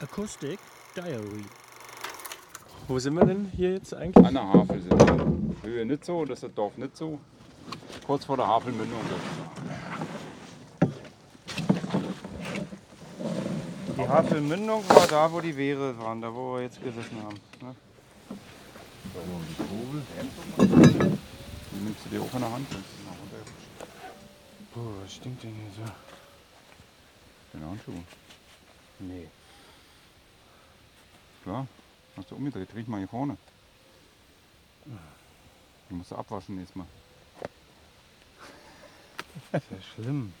Acoustic Diary. Wo sind wir denn hier jetzt eigentlich? An der Havel sind wir. Höhe nicht so, das ist das Dorf nicht so. Kurz vor der Havelmündung. Die Havelmündung war da, wo die Wehre waren, da wo wir jetzt gesessen haben. Ne? Die nimmst du dir auch in der Hand. Puh, was stinkt denn hier so? Den Handschuh. Nee. Klar. Hast du umgedreht. Riech mal hier vorne. Du musst du abwaschen nächstes Mal. Das ist ja schlimm.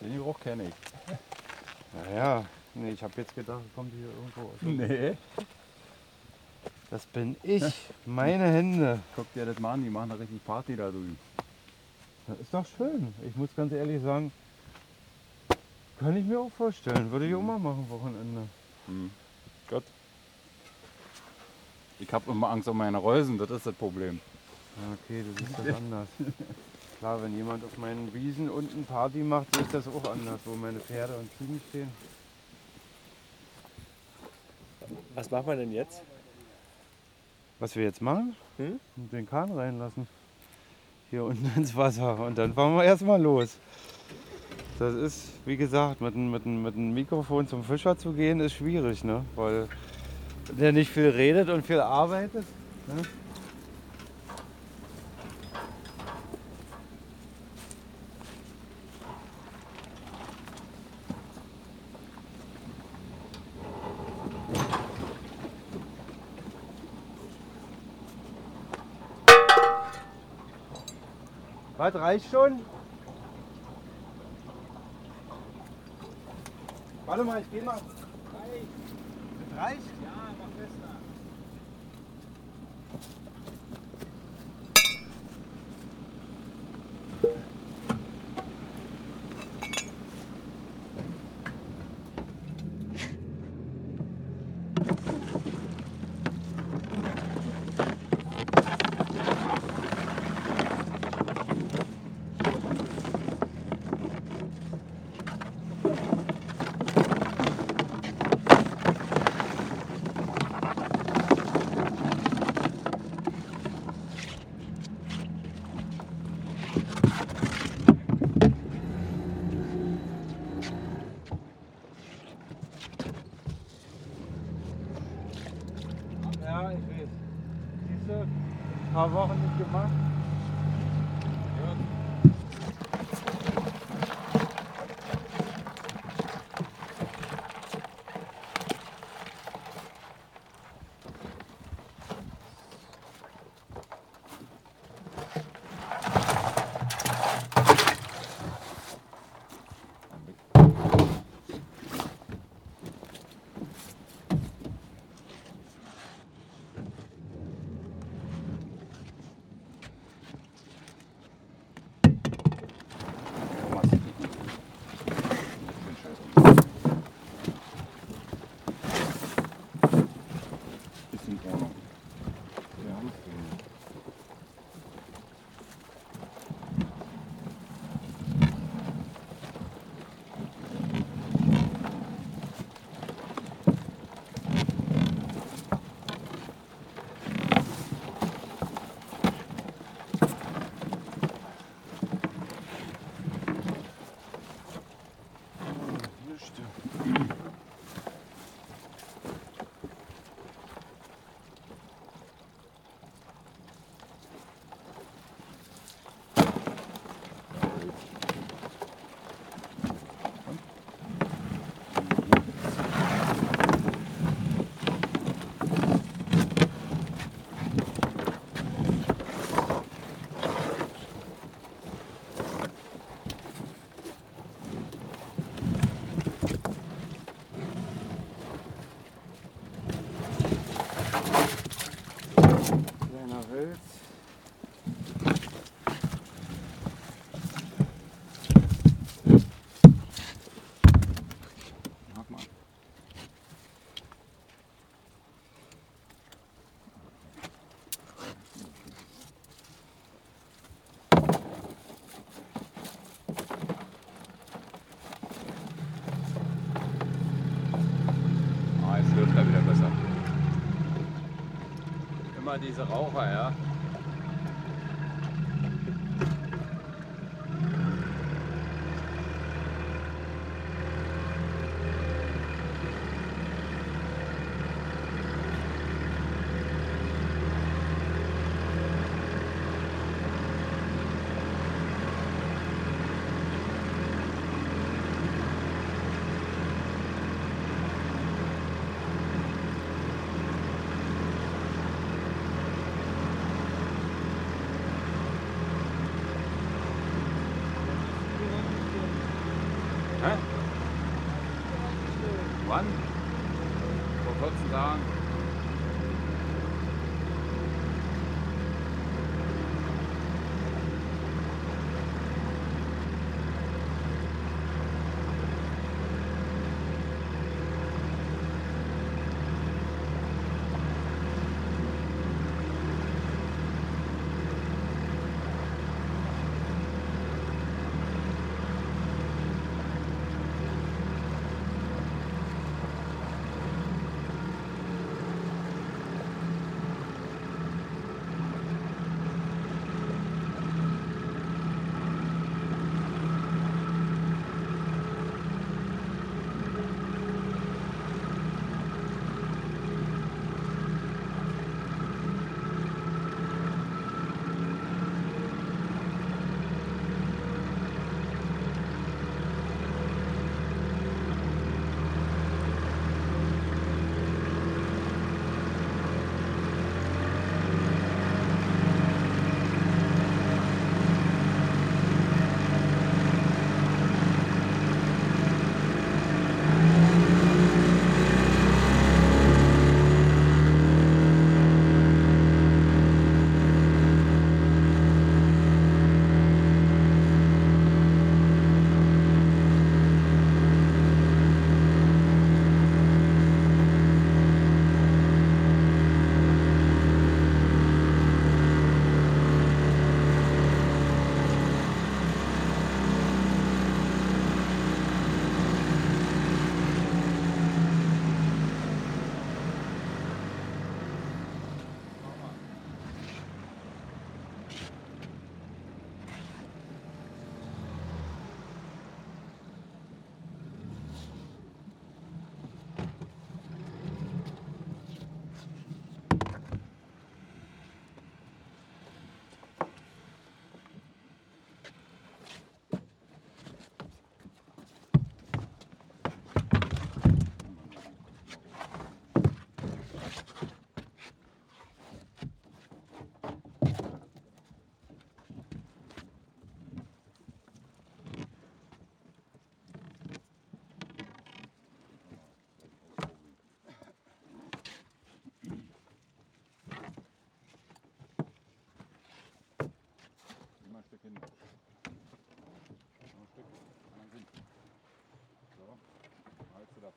Den Geruch kenne ich. Naja, nee, ich habe jetzt gedacht, kommt hier irgendwo. aus Nee. Das bin ich, meine Hände. Guck dir das mal an, die machen da richtig Party da drüben. Das ist doch schön. Ich muss ganz ehrlich sagen, kann ich mir auch vorstellen. Würde ich auch mal machen, Wochenende. Hm. Gut. Ich habe immer Angst um meine Reusen, das ist das Problem. Ja, okay, das ist das anders. Klar, wenn jemand auf meinen Wiesen unten Party macht, ist das auch anders, wo meine Pferde und Ziegen stehen. Was machen wir denn jetzt? Was wir jetzt machen? Hm? Den Kahn reinlassen. Hier unten ins Wasser. Und dann fahren wir erstmal los. Das ist, wie gesagt, mit, mit, mit einem Mikrofon zum Fischer zu gehen, ist schwierig, ne? Weil der nicht viel redet und viel arbeitet. Ne? Was reicht schon? Warte mal, ich geh mal. Das reicht? Ja, ich weiß. Siehst du, ein paar Wochen nicht gemacht. Evet. Immer diese Raucher, ja. Wann? Vor 14 Tagen.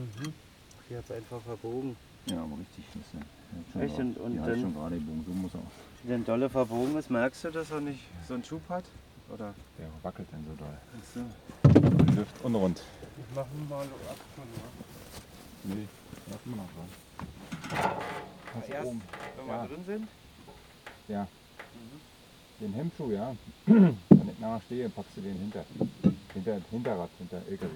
Mhm. Hier hat es einfach verbogen. Ja, aber richtig. Das ja, Echt? Und- und die hat dann- schon gerade gebogen. So muss er auch. Wenn dolle verbogen ist, merkst du, dass er nicht so einen Schub hat? Oder? Der wackelt dann so doll. Achso. Und Lüft unrund. Ich mache mal ab Nee, lassen wir noch dran. Ganz Erst, oben. wenn Ja. wir drin sind. Ja. Den Hemmschuh, ja. Wenn ich nachher stehe, packst du den hinter. Hinter Hinterrad, hinter LKW.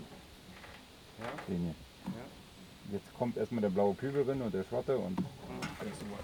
Ja. Den hier. Ja. Jetzt kommt erstmal der blaue Kübel rein und der Schwatte und super.